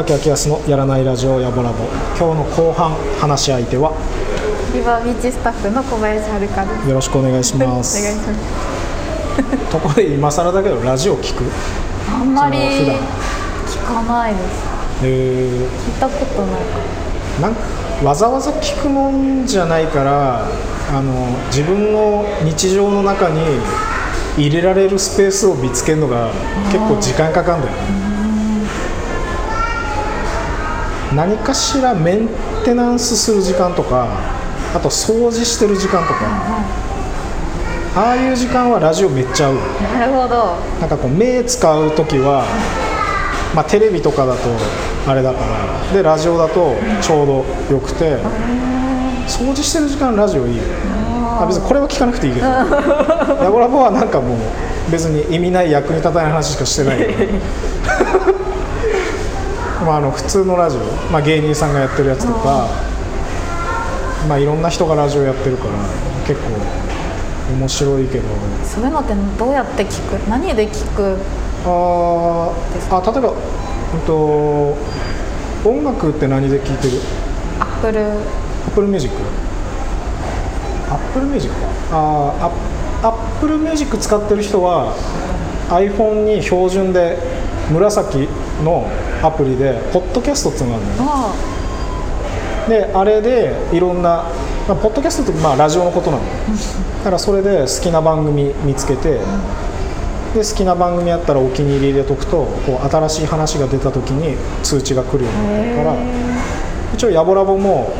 山崎明康のやらないラジオやぼラボ今日の後半話し相手は？リバービーチスタッフの小林遥です。よろしくお願いしまお願いすします。ところで今更だけどラジオ聞く？あんまり聞かないです。え聞いたことないかー、なんかわざわざ聞くもんじゃないからあの自分の日常の中に入れられるスペースを見つけるのが結構時間かかるんだよね何かしらメンテナンスする時間とかあと掃除してる時間とか。ああいう時間はラジオめっちゃ合う。な。なるほど。なんかこう目使う時は、まあ、テレビとかだとあれだからでラジオだとちょうどよくて掃除してる時間ラジオいい。よあ別にこれは聞かなくていいけど。ヤゴラボはなんかもう別に意味ない役に立たない話しかしてないけどまああの普通のラジオ、まあ、芸人さんがやってるやつとかまあいろんな人がラジオやってるから結構面白いけど。そういうのってどうやって聞く？何で聞く？あーあ例えば、うんと、音楽って何で聴いてる？アップル Apple Music Apple Music あーアッ Apple Music 使ってる人は iPhone に標準で紫のアプリでポッドキャストっていうのがあるのよ。あであれでいろんな、まあ、ポッドキャストってまあラジオのことなのだからそれで好きな番組見つけてで好きな番組あったらお気に入り入れとくとこう新しい話が出た時に通知が来るようになってるから一応ヤボラボも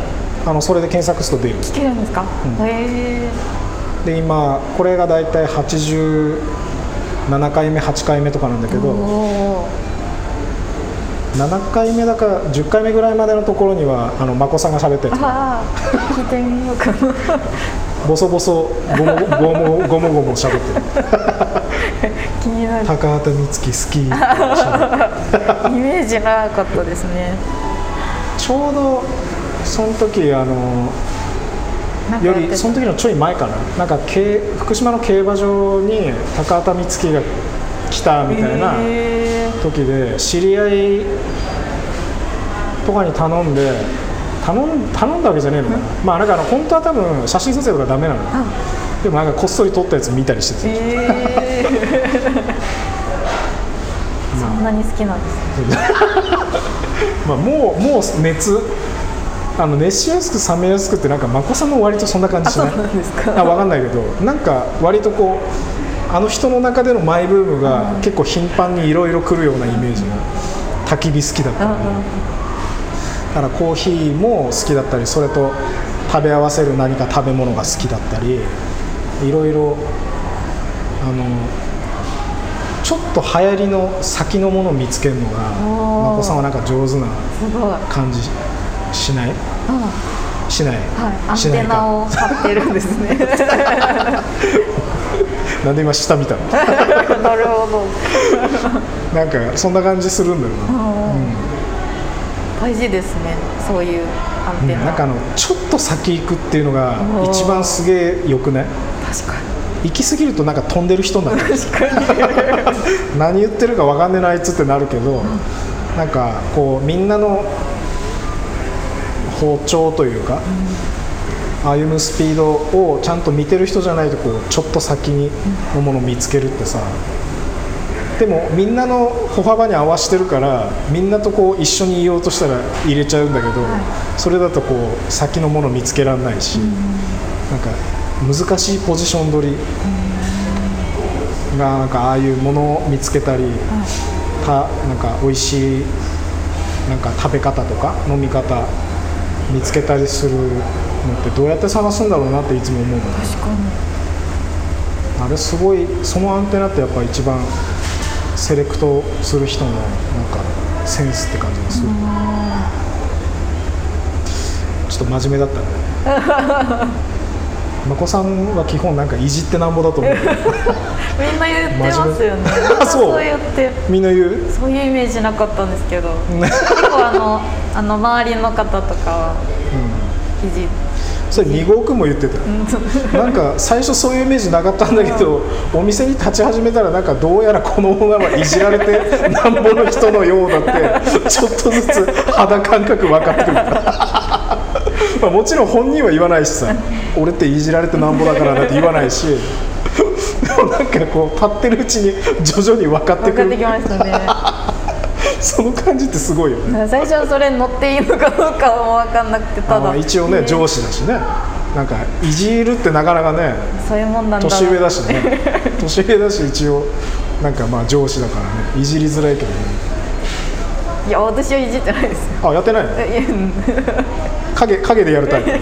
あのそれで検索すると出る。聞けるんですか？ん。へえ。で今これが大体87回目8回目とかなんだけど7回目だか10回目ぐらいまでのところにはあの眞子さんが喋ったやつああ、聞いてみようかな。ボソボソゴモゴモゴモゴモ喋ってる。気になる。高畑充希好き イメージなかったですね。ちょうどその時あのよりその時のちょい前かな。なんか競福島の競馬場に高畑充希が来たみたいな。へー時で知り合いとかに頼んで頼ん頼んだわけじゃねえのかな、まあなんかあの本当は多分写真撮影とかダメなの。あでもなんかこっそり撮ったやつ見たりしてて、へー。そんなに好きなんですね。まあ、もうもう熱あの熱しやすく冷めやすくってなんか眞子さんも割とそんな感じしない？あそうなんですか。あ分かんないけどなんか割とこうあの人の中でのマイブームが結構頻繁にいろいろ来るようなイメージが焚き火好きだったり、うんうんだからコーヒーも好きだったりそれと食べ合わせる何か食べ物が好きだったりいろいろあのちょっと流行りの先のものを見つけるのが眞子さんはなんか上手な。感じしない？あしない、はい、アンテしないか。ナを張ってるんですね。なんで今下見たの？なるほど。なんかそんな感じするんだよな、大事ですね。そういうアンテナ。なんかあのちょっと先行くっていうのが一番すげえよくない？確かに。行き過ぎるとなんか飛んでる人になる確かに。何言ってるか分かんねえなあいつってなるけど、なんかこうみんなの包丁というか、歩むスピードをちゃんと見てる人じゃないとこうちょっと先にのものを見つけるってさ。でもみんなの歩幅に合わせてるからみんなとこう一緒にいようとしたら入れちゃうんだけど、それだとこう先のもの見つけられないし、なんか難しいポジション取りがなんかああいうものを見つけたり、たなんか美味しいなんか食べ方とか飲み方見つけたりするのってどうやって探すんだろうなっていつも思うの確かに。あれすごいそのアンテナってやっぱ一番セレクトする人のなんかセンスって感じがする、ちょっと真面目だったね。眞子さんは基本なんかいじってなんぼだと思う。みんな言ってますよね。あそう？そう言って。みんな言う？そういうイメージなかったんですけど、結構あのあの周りの方とかはいじそれ2号くんも言ってた。なんか最初そういうイメージなかったんだけどお店に立ち始めたらなんかどうやらこの女はいじられて なんぼの人のようだってちょっとずつ肌感覚分かってくる。まあもちろん本人は言わないしさ俺っていじられてなんぼだからだって言わないしでもなんかこう立ってるうちに徐々に分かってくる。分かってきましたね その感じってすごいよね。最初はそれ乗っていいのかどうかも分かんなくてたあだ一応ね上司だしね。なんかいじるってなかなかねそういうもんなんだな。年上だしね。年上だし一応なんかまあ上司だからね。いじりづらいけどね。いや私はいじってないです。よあやってないの？影影でやるタイプ。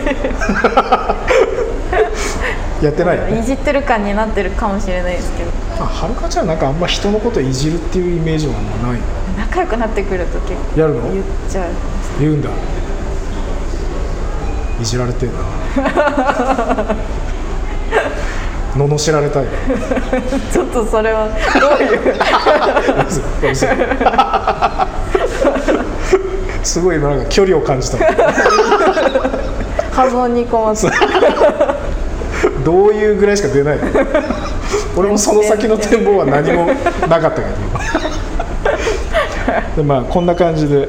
やってない？いじってる感になってるかもしれないですけど。あはるかちゃんなんかあんま人のこといじるっていうイメージはない仲良くなってくると結構やるの？言っちゃう。言うんだ。いじられてんな 罵られたいちょっとそれはどういう？すごい今なんか距離を感じた。波紋に困って。どういうぐらいしか出ない俺もその先の展望は何もなかったけどでまあこんな感じで、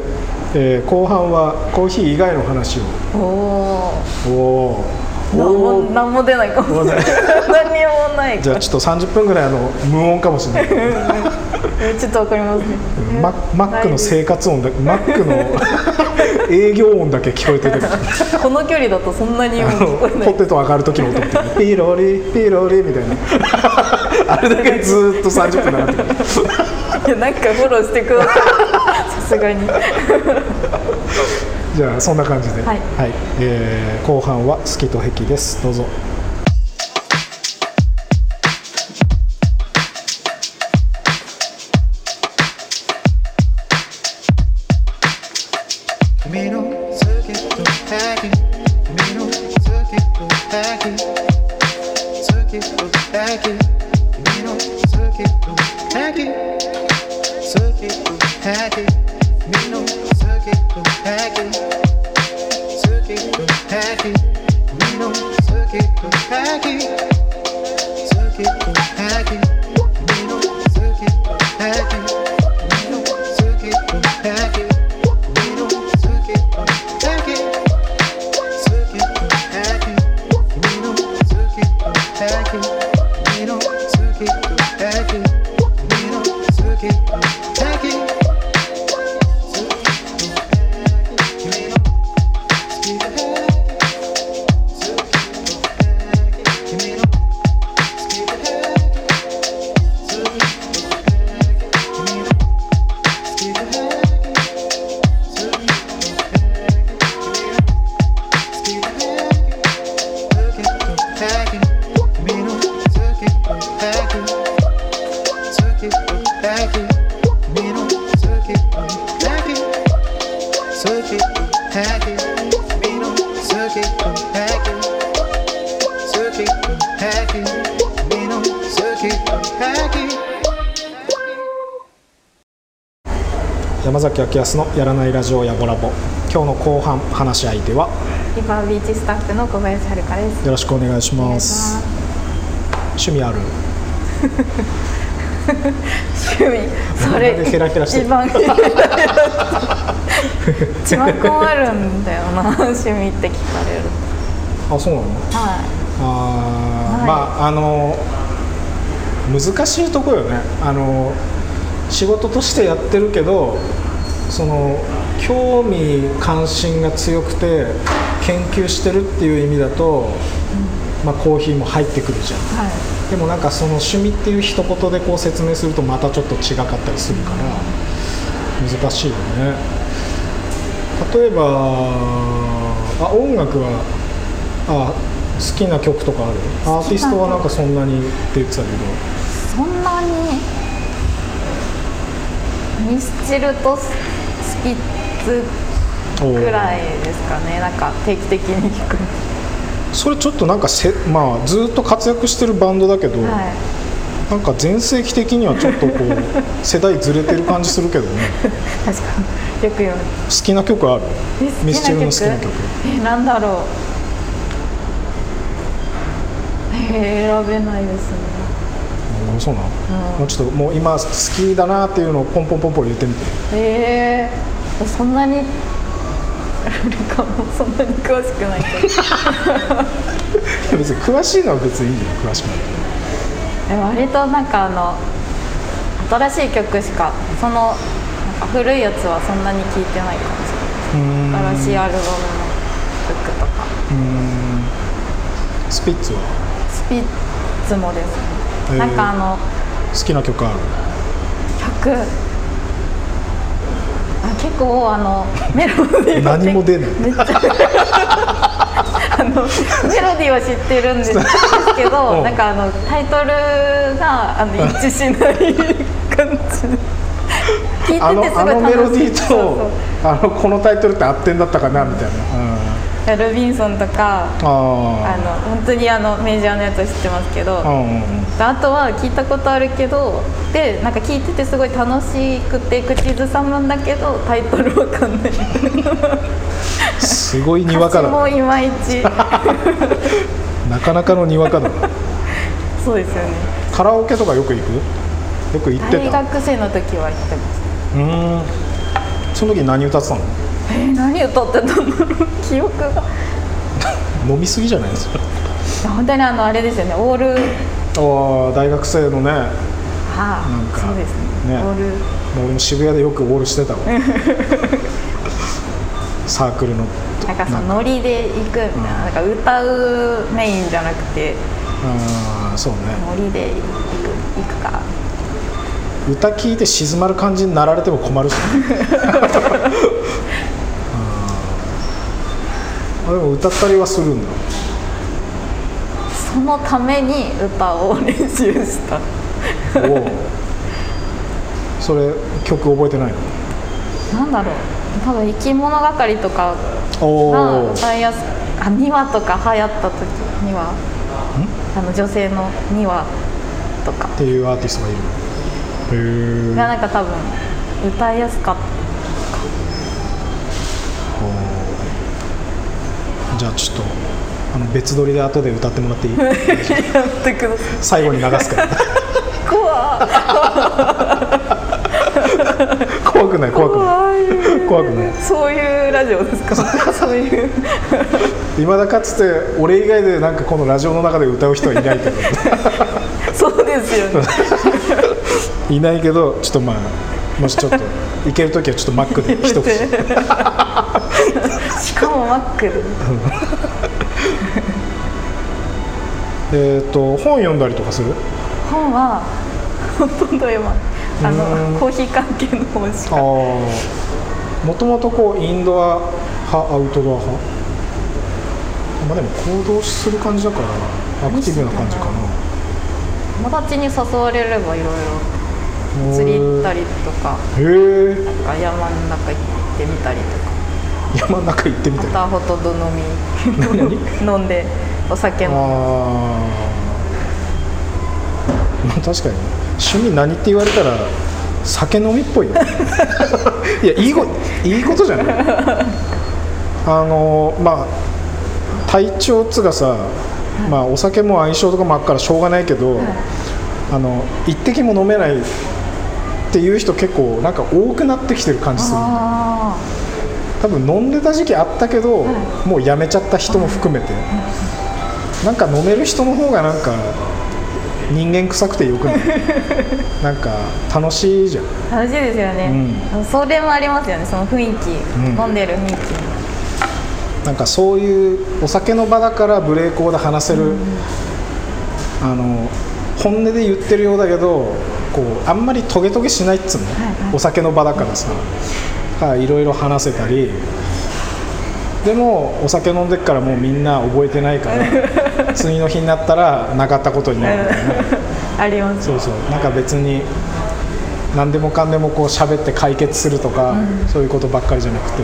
えー後半はコーヒー以外の話おおをおお何おも何も出ないかももうね何にもないじゃあちょっと30分ぐらいあの無音かもしれない。ちょっとわかりますね。ママックの生活音だマックの営業音だけ聞こえててこの距離だとそんなにあ聞こえない。のポテト上がる時の音ってピロリピロリみたいな。あれだけずーっと30分流れてくるいやなんかフォローしてください。さすがに。じゃあそんな感じで、はい。えー後半は「好きと癖」です。どうぞ山崎明康のやらないラジオやぼらぼ。今日の後半話し相手はリバービーチスタッフの小林遥です。よろしくお願いします。趣味ある？趣味。それヘラヘラしてる？一番一番困るんだよな。趣味って聞かれるあそうなの？はあーはい。まああの難しいとこよね。あの仕事としてやってるけどその興味関心が強くて研究してるっていう意味だと、まあ、コーヒーも入ってくるじゃん。いはい。でもなんかその趣味っていう一言でこう説明するとまたちょっと違かったりするから難しいよね。例えばあ音楽はあ好きな曲とかある？アーティストはなんかそんなにって言ってたけそんなに？ミスチルとスピッツどぐらいですかねなんか定期的に聞く。それちょっとなんかせ、まあ、ずっと活躍してるバンドだけど、はなんか全盛期的にはちょっとこう 世代ずれてる感じするけどね。い確かに。よく言われる好きな曲ある？えミスチルの好きな曲。えなんだろえー、選べないですねあそうなの、うん。もうちょっともう今好きだなっていうのをポンポンポンポン言ってみて。えー、そんなに？あれかもそんなに詳しくないけど。別に詳しいのは別にいいよ詳しくなくてえ割となんかあの新しい曲しかそのなんか古いやつはそんなに聴いてないかもしうーんれない。新しいアルバムの曲とか。うーん。スピッツは？スピッツもですねなんかあの好きな曲ある？曲あ結構あの メロディーが何も出ない。あのメロディーは知ってるんですけ うどん。なんかあのタイトルがあの一致しない感じ。聞いててすあのごい楽しい。あのメロディーとあのこのタイトルって合ってんだったかなみたいな、うんルビンソンとかああの本当にあのメジャーなやつは知ってますけど、あとは聞いたことあるけどでなんか聞いててすごい楽しくて口ずさむんだけどタイトルわかんない。すごいにわかだもいまいち。なかなかのにわかだな。そうですよね。カラオケとかよく行く？よく行って大た学生の時は行ってますうーん。その時何歌ってたの？えー、何歌ってたんだろう？記憶が。い飲みすぎじゃないですか？や本当にあのあれですよね。オール。ああ大学生のね。はあなんかそうですね。ね。オール。俺も渋谷でよくオールしてたわ サークルの。なんかそのノリで行くみたいな,、なんか歌うメインじゃなくて。ああそうね。ノリで行く行くか。歌聞いて静まる感じになられても困るし、ね、あでも歌ったりはするんだ。そのために歌を練習した。おおそれ曲覚えてないの？なんだろう。多分生き物係とかおがお歌いやすあ2話とか流行った時には。あの女性の2話とか。っていうアーティストがいる。へえがなんか多分歌いやすかったじゃあちょっとあの別撮りで後で歌ってもらっていい？やってください最後に流すから。怖怖くない怖くない。怖くない。そういうラジオですか？そういう。いまだかつて俺以外でなんかこのラジオの中で歌う人はいないけど。そうですよね。いないけどちょっとまあもしちょっと行ける時はちょっとマックで一口 しかもマックで。えっと本読んだりとかする？本はほとんど読まないあうん。のコーヒー関係の本しああかもともとこうインドア派アウトドア派。まあでも行動する感じだからアクティブな感じかな。友達に誘われればいろいろ釣り行ったりとか。へえなんか山の中行ってみたりとか山の中行ってみたいまたほとんど飲み。飲んでお酒あもー。まあ確かに。趣味何って言われたら酒飲みっぽいよ。ね いやいいこいいことじゃない？あのまあ体調っつうかさ、まあ、お酒も相性とかもあるからしょうがないけど、あの一滴も飲めないっていう人結構なんか多くなってきてる感じする。あ多分飲んでた時期あったけど、もうやめちゃった人も含めて、なんか飲める人の方がなんか人間臭くてよくない？なんか楽しいじゃん。ー楽しいですよね、それもありますよね。その雰囲気、ん。飲んでる雰囲気。なんかそういうお酒の場だからブレーコーで話せる、あの本音で言ってるようだけどこうあんまりトゲトゲしないっつうの、はいはい。お酒の場だからさはいいろいろ話せたりでもお酒飲んでっからもうみんな覚えてないから 次の日になったらなかったことになるみたいな。あります。そうそう。なんか別に何でもかんでもこう喋って解決するとか、そういうことばっかりじゃなくて。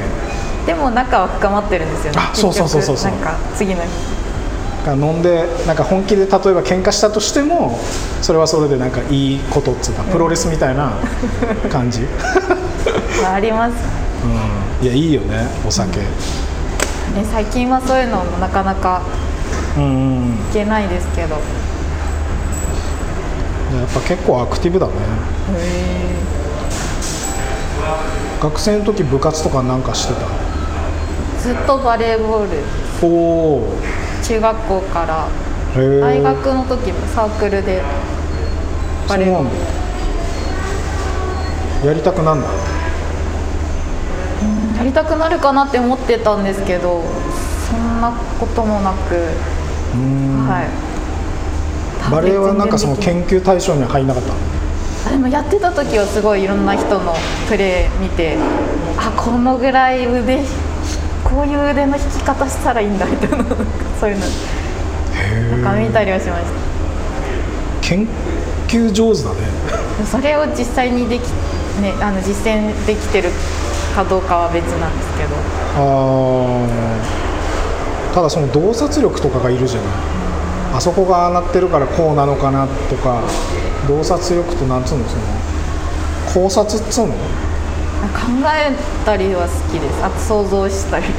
でも仲は深まってるんですよね。あそうそうそうそう。そうなんか次の日。飲んでなんか本気で例えば喧嘩したとしてもそれはそれでなんかいいことっつうかプロレスみたいな感じ、うん、まああります。いやいいよねお酒、ね最近はそういうのもなかなかうんうん行けないですけど。へやっぱ結構アクティブだね。え学生の時部活とかなんかしてた？ずっとバレーボール。おお中学校から。大学の時もサークルでバレーボール。やりたくなんだやりたくなるかなって思ってたんですけどそんなこともなく、うん。はい。バレエはなんかその研究対象には入んなかった？あでもやってた時はすごいいろんな人のプレー見てあこのぐらい腕こういう腕の引き方したらいいんだみたいなそういうの。なんか見たりはしました。研究上手だね。それを実際にでき、ね、あの実践できてるかどうかは別なんですけど。あー。ただその洞察力とかがいるじゃない。あそこがああなってるからこうなのかなとか洞察力となんつうのその考察っつうの？考えたりは好きです。あと想像したりとか。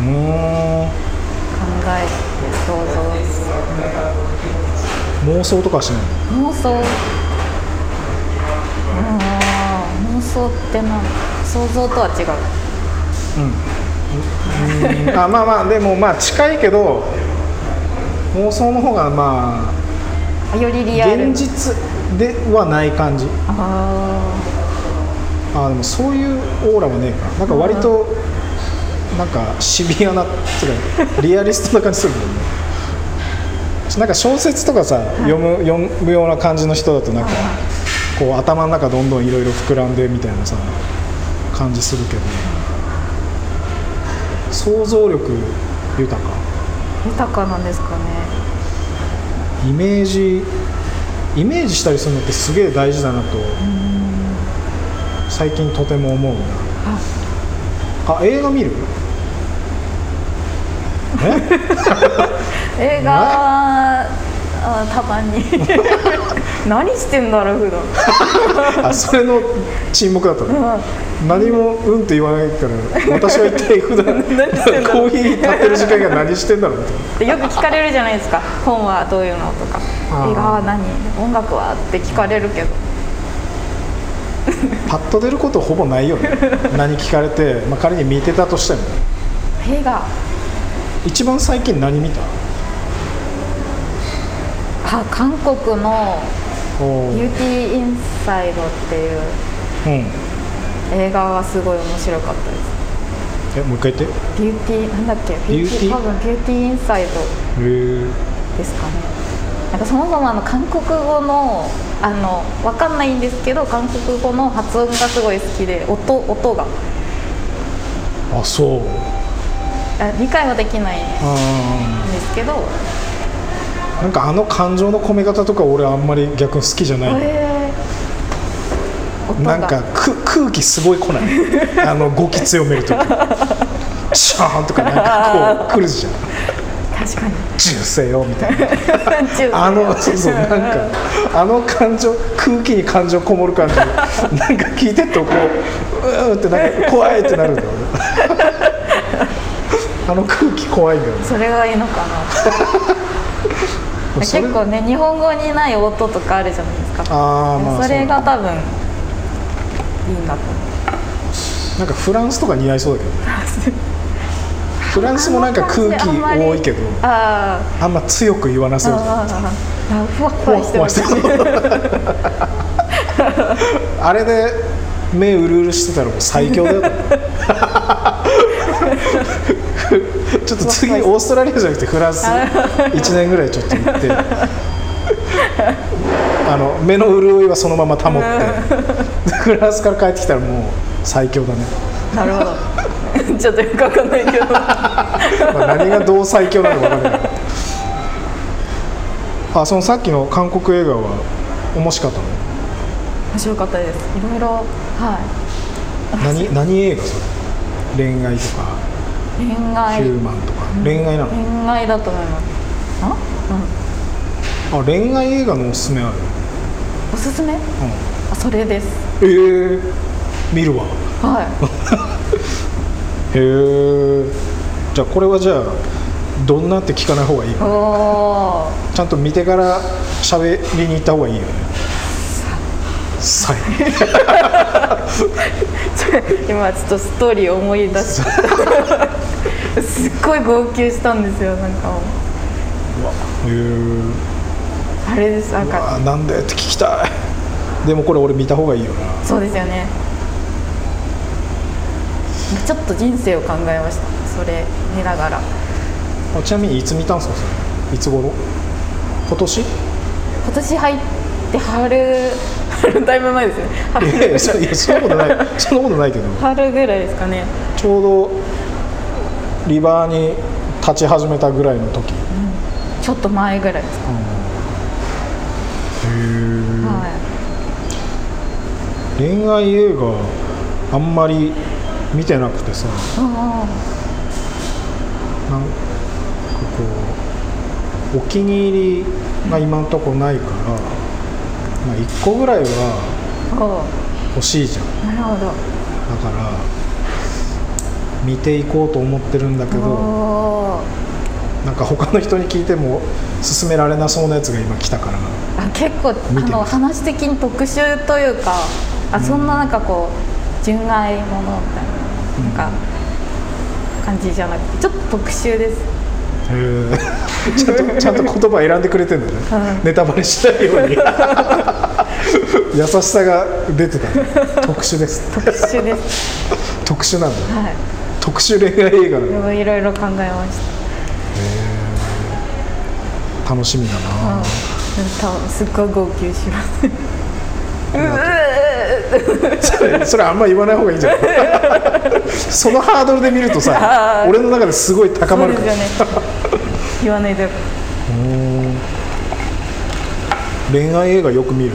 うーん。考えて想妄想とかはしない像妄想。あー妄想ってなん想像とは違う。うん。あまあまあでもまあ近いけど妄想の方がまあよりあリアル。現実ではない感じ。ああでもそういうオーラはねえか。なんか割となんかシビアなつうかリアリストな感じするもんね。なんか小説とかさ、読む読むような感じの人だとなんかこう頭の中どんどんいろいろ膨らんでみたいなさ感じするけど想像力豊か。ー豊かなんですかね。イメージイメージしたりするのってすげえ大事だなと最近とても思う。なあ。映画見る？え？映画はあたまに 何してんだろう普段。あそれの沈黙だったの？何もうんって言わないから私は一体普段 コーヒー立ってる時間が何してんだろう？ってでよく聞かれるじゃないですか。本はどういうのとか。映画は何？音楽は？って聞かれるけど。パッと出ることほぼないよね。何聞かれて、まあ、仮に見てたとしても。映画。一番最近何見た？あ韓国のお「ビュー。ティーインサイド」っていううん。映画はすごい面白かったです。えもう一回言って。ビューティーなんだっけ？ビューティー多分ビューティー。インサイドですかね。なんかそもそもあの韓国語のあのわかんないんですけど韓国語の発音がすごい好きで音音が。あそう。あ理解はできないんあですけどーなんかあの感情の込め方とか俺あんまり逆に好きじゃない、なんかく空気すごい来ない。あの語気強めるとシャーンとかなんかこう来るじゃん。確かに。銃声よみたいな。中あのそうそうなんかあの感情空気に感情こもる感じ。なんか聞いてるとこううーんってなんか怖いってなるんだよ。俺 あの空気怖いんだよね。それがいいのかな結構ね日本語にない音とかあるじゃないですか。あーまあそれが多分いいんだと。思なんかフランスとか似合いそうだけどね。フランスもなんか空気多いけどああんま強く言わなーそう。じゃふわふほわわしてますほわしてあれで目うるうるしてたらもう最強だよちょっと次オーストラリアじゃなくてフランス。1年ぐらいちょっと行って。あの目の潤いはそのまま保って。フランスから帰ってきたらもう最強だね、なるほど。ちょっとよくわかんないけど。まあ、何がどう最強なのか分かんない。あそのさっきの韓国映画は面白かったの？面白かったです。いろいろ。はい。何何映画それ？恋愛とか恋ヒ愛ューマンとか。恋愛なの？恋愛だと思います。あ？あ恋愛映画のおすすめある、うんおすすめ？うあそれです。ん、えー、見るわ。はい。へえじゃあこれはじゃあどんなって聞かない方がいいおおちゃんと見てから喋りに行った方がいいよね。さ。い 今ちょっとストーリーを思い出した すっごい号泣したんですよなんか。もうへー。あれですなんうかわなんでって聞きたい。でもこれ俺見た方がいいよな。そうですよね。ちょっと人生を考えましたそれ見ながら。あちなみにいつ見たんすかそれ？いつ頃？今年？い今年入って春春 だいぶ前ですよね。春やいやそいやそんなことない。そんなことないけど。春ぐらいですかね。ちょうどリバーに立ち始めたぐらいの時。ちょっと前ぐらいですか、は恋愛映画あんまり見てなくてさ。いあなんかこうお気に入りが今んとこないから、まあ、1個ぐらいは欲しいじゃん。ーなるほど。だから見ていこうと思ってるんだけどなんか他の人に聞いても勧められなそうなやつが今来たから。あ結構あの話的に特殊というかあそんななんかこう純愛ものみたいななんか感じじゃなくてちょっと特殊です。へー。ちゃんと ちゃんと言葉選んでくれてんだね、うん。ネタバレしないように。優しさが出てたね。特殊です。特殊です。特殊なんだね。はい特殊恋愛映画なんだでもいろいろ考えまし楽しみだた、な、うん、すっごい号泣します。それそれあんま言わない方がいいんじゃない？そのハードルで見るとさ俺の中ですごい高まるから。ね。言わないでうん。恋愛映画よく見る？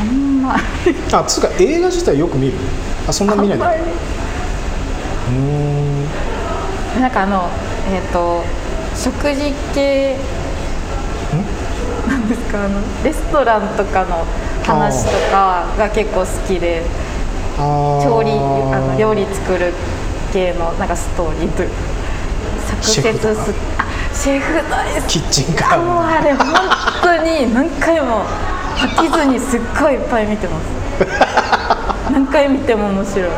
あんまあつうか映画自体よく見る？あそんな見ないなんかあのえっ、と食事系なんですか？あのレストランとかの話とかが結構好きで調理あの料理作る系のなんかストーリーというかシェフとか。すあシェフ大好きキッチンカもうーあれ本当に何回も飽きずにすっごいいっぱい見てます。何回見ても面白い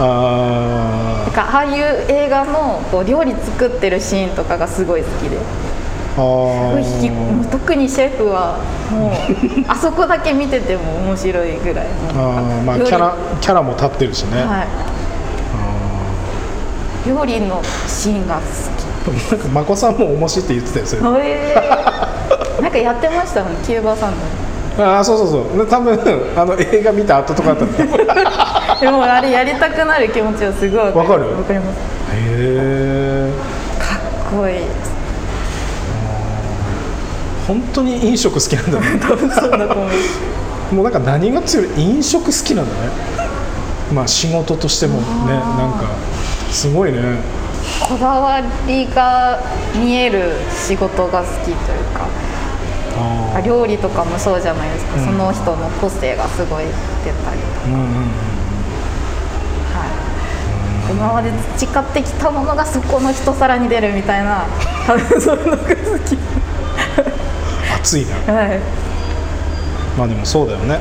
あなんかああいう映画のこう料理作ってるシーンとかがすごい好きで。すごい引きもうー特にシェフはもうあそこだけ見てても面白いぐらいの。あーまあキャラキャラも立ってるしね、はい。料理のシーンが好なんか眞子さんも面白いって言ってたよそれ。きへー。なんかやってました？もんキューバサンああそうそうそう。で多分あの映画見た後とかだったんだでもあれやりたくなる気持ちはすごいわわかる？わかります。えかっこいい。本当に飲食好きなんだね。多分そんなと思いますもうなんか何が強い飲食好きなんだね。まあ仕事としてもねなんかすごいね。こだわりが見える仕事が好きというか。あ料理とかもそうじゃないですか、うん。その人の個性がすごい出たりとか。ーうんうんうん。はい、今まで培ってきたものがそこの一皿に出るみたいな。そういうのが好き熱いなはい。まあでもそうだよね。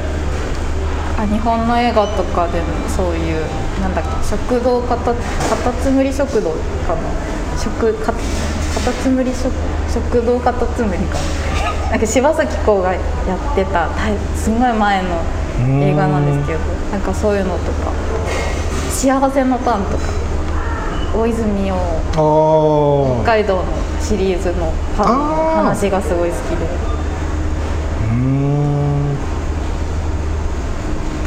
あ日本の映画とかでもそういうなんだっけ食堂かたカタツムリ食堂かな。食かカタツムリ食食堂カタツムリか。ななんか柴咲コウがやってたすごい前の映画なんですけどなんかそういうのとか「幸せのパン」とか大泉洋ああ北海道のシリーズのパンの話がすごい好きで。うーん。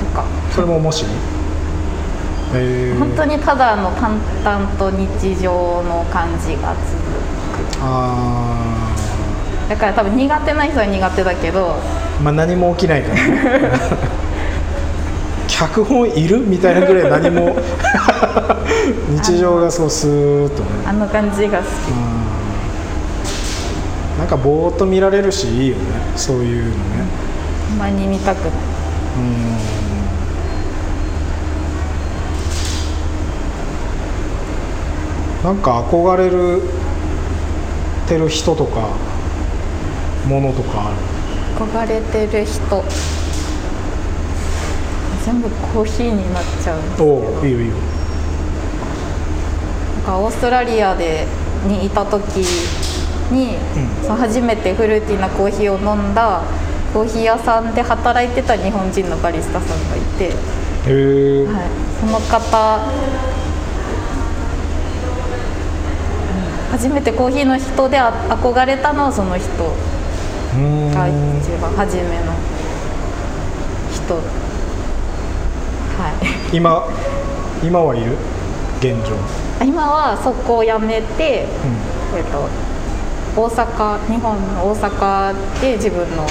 とか。それも面白いえー、本当にただの淡々と日常の感じが続あくだから多分苦手な人は苦手だけど。ーまあ何も起きないからね 脚本いる？みたいなぐらい何も。日常がそうスーッとね。あの感じが好き。うん。なんかぼーっと見られるしいいよね。そういうのね。たまに見たくない。うん。なんか憧れるてる人とかものとかある？憧れてる人全部コーヒーになっちゃうんおおいいよいいよ。なんかオーストラリアでにいた時に、うん。その初めてフルーティーなコーヒーを飲んだコーヒー屋さんで働いてた日本人のバリスタさんがいて、はい、その方、うん。初めてコーヒーの人であ憧れたのはその人が一番初めの人はい。今今はいる？現状、今はそこを辞めて、えっと大阪日本の大阪で自分の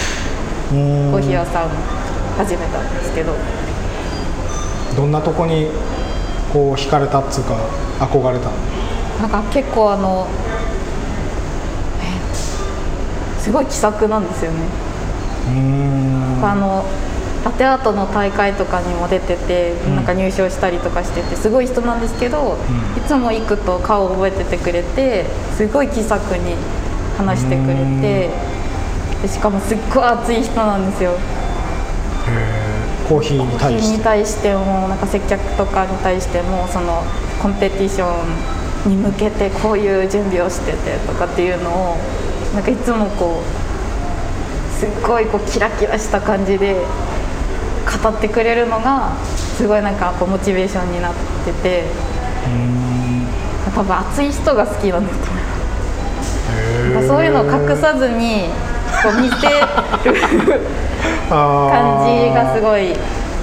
うん、コーヒー屋さん始めたんですけど、どんなとこにこう惹かれたっつうか憧れたの？なんか結構あのえすごい気さくなんですよね、うーん。あのラテアートの大会とかにも出てて、ん。なんか入賞したりとかしててすごい人なんですけど、いつも行くと顔を覚えててくれてすごい気さくに話してくれてでしかもすっごい熱い人なんですよ。コーヒーに対にして。対してもなんか接客とかに対してもそのコンペティションに向けてこういう準備をしててとかっていうのをなんかいつもこうすっごいこうキラキラした感じで語ってくれるのがすごいなんかこうモチベーションになってて多分熱い人が好きなんだと思そういうのを隠さずにこう見せる 感じがすいごい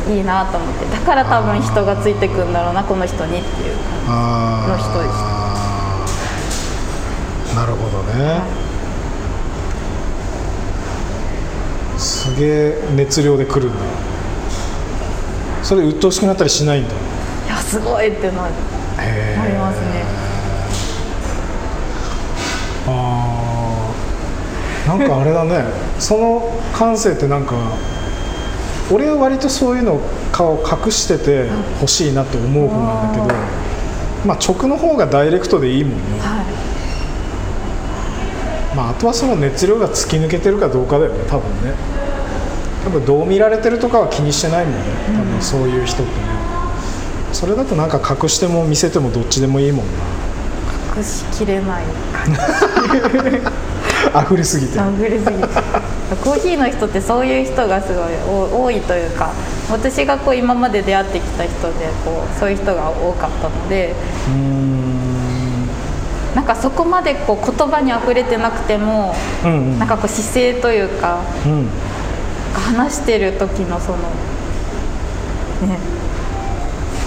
いいなと思って。だから多分人がついてくんだろうなこの人にっていう。あーの人でしなるほどね、すげえ熱量で来るんだそれ鬱陶しくなったりしないんだ。いやすごいってななりますね。あー。なんかあれだね。その感性ってなんか俺は割とそういうの顔隠してて欲しいなと思う方なんだけどまあ直の方がダイレクトでいいもんね、はい。まあ、あとはその熱量が突き抜けてるかどうかだよね多分ね多分どう見られてるとかは気にしてないもんね。多分そういう人ってね、それだとなんか隠しても見せてもどっちでもいいもん隠しきれない感じ。な 溢れすぎて。あふれすぎてコーヒーの人ってそういう人がすごい多多いというか私がこう今まで出会ってきた人でこうそういう人が多かったのでなんかそこまでこう言葉にあふれてなくてもうんうん。なんかこう姿勢というかうん話してる時のそのね。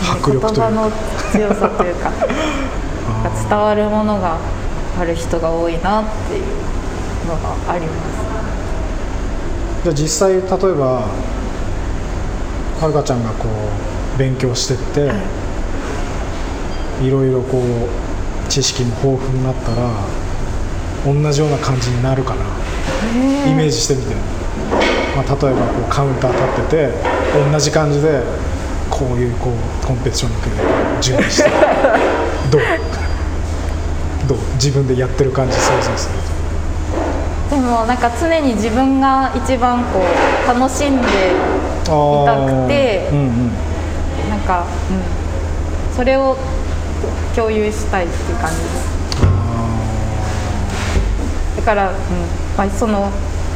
迫力というか。言葉の強さというか 伝わるものがある人が多いなっていうのがあります。じゃあ実際例えばはるかちゃんがこう勉強してって、い。ろいろこう知識も豊富になったら同じような感じになるかな。イメージしてみて、まあ、例えばこうカウンター立ってて同じ感じでこういうこうコンペティションに向けて準備して どう？どう？自分でやってる感じ想像するでもなんか常に自分が一番こう楽しんでと痛くてうんうんなんか、うん、それを共有したいっていう感じです。だから、うん。まあ、その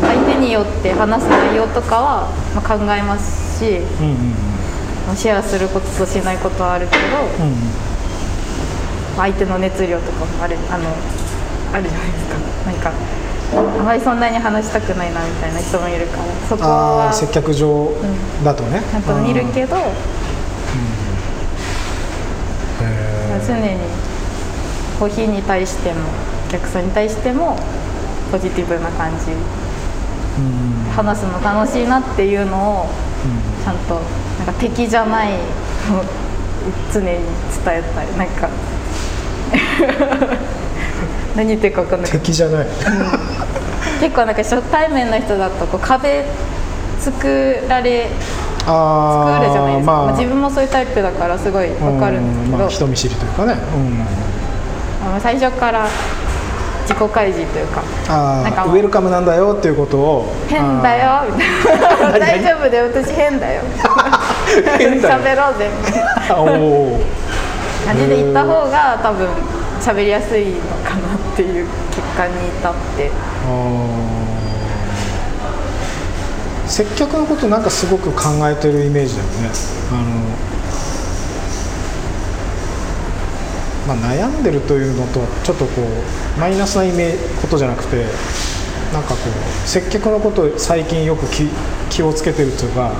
相手によって話す内容とかは、まあ、考えますし、うんうんまあシェアすることとしないことはあるけど、うん相手の熱量とかもあるあのあるじゃないですか。なんかあまりそんなに話したくないなみたいな人もいるからそこあはあ接客上だとね、ちゃんと見るけど、へ常にコーヒーに対してもお客さんに対してもポジティブな感じ話すの楽しいなっていうのをちゃんとなんか敵じゃない常に伝えたい。なんか 何言ってるか分かんない。敵じゃない、結構なんか初対面の人だとこう壁作られあ作るじゃないですか、まあ。まあ自分もそういうタイプだからすごい分かるんですけど、うまあ、人見知りというかね、あの最初から自己開示というかあなんかウェルカムなんだよっていうことを。変だよみたいな。大丈夫だよ私変だよ。変だよ。喋ろうぜ。みたいな感じで言った方が多分喋りやすいのかなっていう結果に至って。接客のことなんかすごく考えてるイメージだよね。あの、まあ、悩んでるというのとはちょっとこうマイナスなイメージことじゃなくてなんかこう接客のこと最近よく気気をつけてるというか、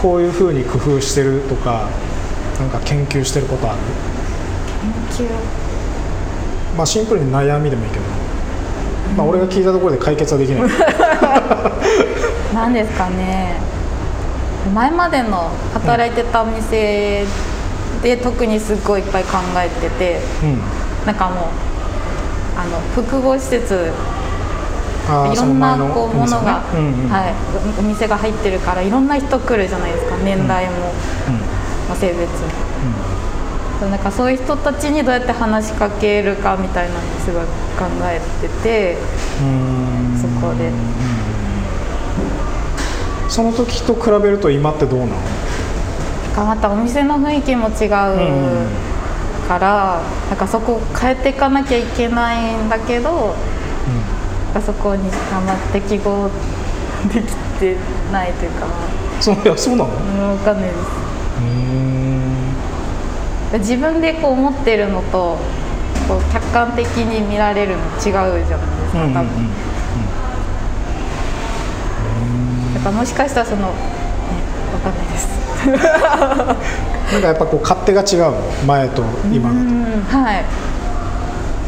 こういうふうに工夫してるとかなんか研究してることある？研究？まあシンプルに悩みでもいいけど、まあ、俺が聞いたところで解決はできない。なんですかね。前までの働いてたお店で特にすっごいいっぱい考えててうん。なんかもうあの複合施設いろんなこうものが、お店ね。うんうん。はい、お店が入ってるからいろんな人来るじゃないですか。年代も、まあ性別も、そうなんかそういう人たちにどうやって話しかけるかみたいなのにすごい考えててうん。そこで。その時と比べると今ってどうなの？かまたお店の雰囲気も違うから、なんかそこを変えていかなきゃいけないんだけど、なんかそこにあんま適合できてないというか、そういやそうなの？うん、分かんないです。うん。自分でこう思ってるのとこう客観的に見られるの違うじゃないですか多分、だからもしかしたらその、ね、分かんないです なんかやっぱこう勝手が違うの前と今だと、うんはい。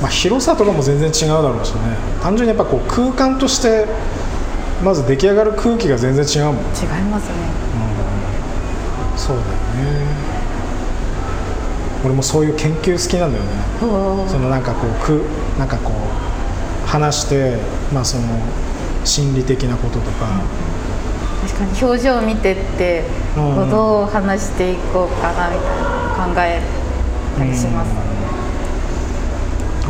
まあ、広さとかも全然違うだろうしね。単純にやっぱこう空間としてまず出来上がる空気が全然違うもん。違いますね。そうだよね。俺もそういう研究好きなんだよね。そのなんかこうくなんかこう話してまあその心理的なこととか、確かに表情を見てって、どう話していこうかなみたいな考えたりします、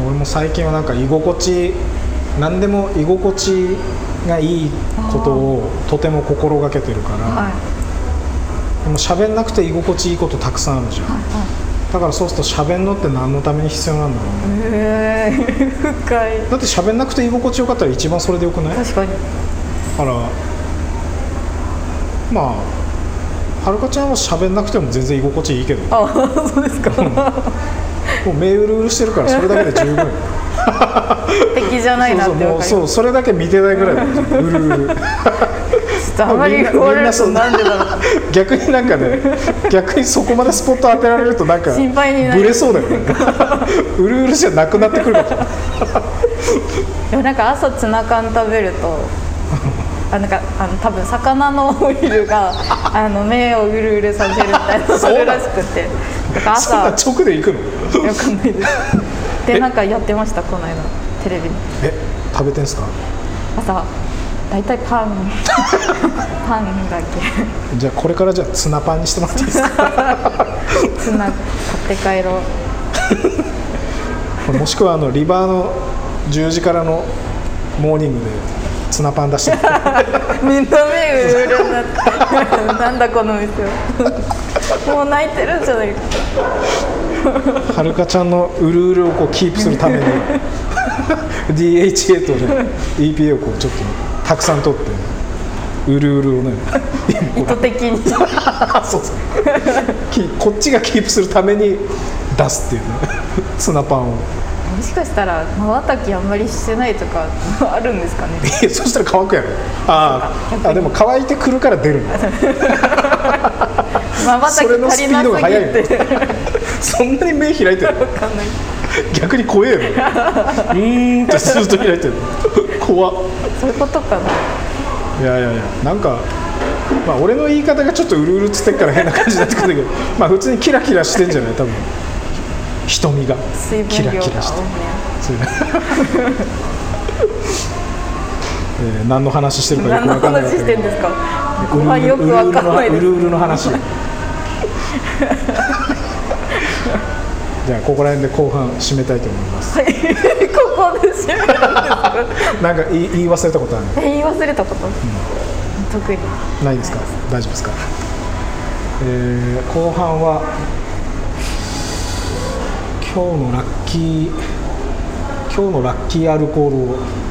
俺も最近はなんか居心地何でも居心地がいいことをとても心がけてるから、はい。でも喋んなくて居心地いいことたくさんあるじゃん、だからそうすると喋んのって何のために必要なんだろうね。へえ 深い。だって喋んなくて居心地よかったら一番それでよくない？だ確かに。からまあはるかちゃんは喋んなくても全然居心地いいけど。あそうですか。もう目うるうるしてるからそれだけで十分。敵じゃないなそうそうもうってそうそれだけ見てないぐらいうるうる。あまり言われるとなんでだろう。逆になんかね逆にそこまでスポット当てられるとなんか心配になるブレそうだよね。うるうるじゃなくなってくるかでもなんか朝ツナ缶食べるとあなんかあの多分魚のオイルが あの目をうるうるさせるみたいなそれらしくて。なんかそんな朝直で行くの？わかんないです。でなんかやってましたこの間テレビ。でえ食べてんすか？朝大体パン パンだけ。じゃあこれからじゃあツナパンにしてもらっていいですか？ツナ買って帰ろう。もしくはあのリバーの10時からのモーニングでツナパン出して。みんな目うるうるになって。なんだこの店は。もう泣いてるんじゃないか。はるかちゃんのうるうるをこうキープするために DHA と、ね、EPA をこうちょっとたくさん取ってうるうるをね意図的に。そうそう。きこっちがキープするために出すっていうね。ツナパンを。もしかしたらまばたきあんまりしてないとか あるんですかね？そしたら乾くやろ。あーあでも乾いてくるから出るんだ まばたき足りなすぎて。そんなに目開いてる逆に怖えよ うーんってずっと開いてる怖っ。そういうことかな。いやいやいやなんかまあ俺の言い方がちょっとうるうるっつってっから変な感じになってくるんだけどまあ普通にキラキラしてんじゃない？多分瞳がキラキラして。えー何の話してるかよく何のわかんない話してんですか？よくわかんないです。うるうるの話。じゃあここら辺で後半締めたいと思います。ここで締めるんですか？なんか言い言い忘れたことある？え言い忘れたこと、特に。ないですか？大丈夫ですか、えー後半は今日のラッキー今日のラッキーアルコールを。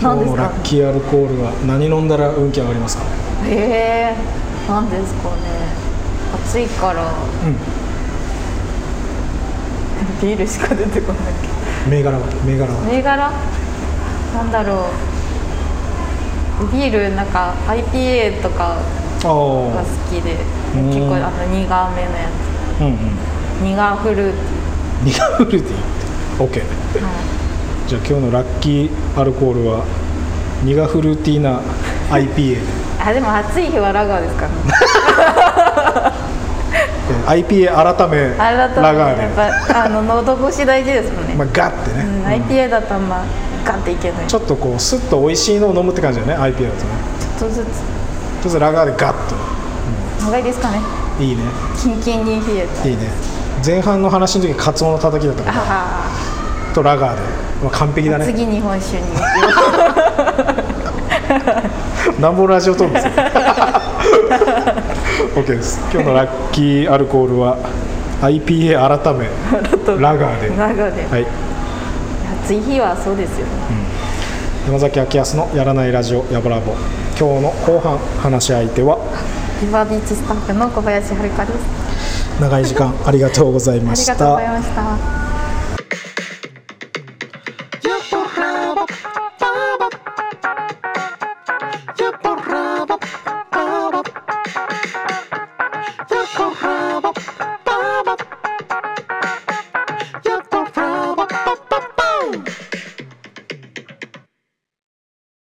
今日のラッキーアルコールは何飲んだら運気上がりますか？えー、なんですかね。暑いから。うん。ビールしか出てこない。け銘柄は？銘柄は？ど銘柄？なんだろう。ビールなんか IPA とかあが好あきで。うん。結構あの苦めのやうんうんつ苦フル。ーテニガフルティー。OK はい。じゃあ今日のラッキーアルコールはニガフルティーな IPA であでも暑い日はラガーですか？らねえー IPA 改めラガーで、やっぱあの喉越し大事ですもんね、まあ、ガッてね、うん、IPA だとあんまガッていけない。ちょちょっとこうスッと美味しいのを飲むって感じだよね IPA だとね。っとずつ。とりあえずラガーでガッと。長いですかね？いいね。キンキンに冷えた。いいね前半の話の時カツオのたたきだったからあとラガーで、まあ、完璧だあね。次日本酒に。なんぼラジオトークですよ。OK です。今日のラッキーアルコールは IPA 改めラガーで。ラガーで、はい。暑い日はそうですよ。ね山崎明康のやらないラジオやぶらぼ。今日の後半話し相手はリバービーチスタッフの小林遥です長い時間ありがとうございました。ありがとうございました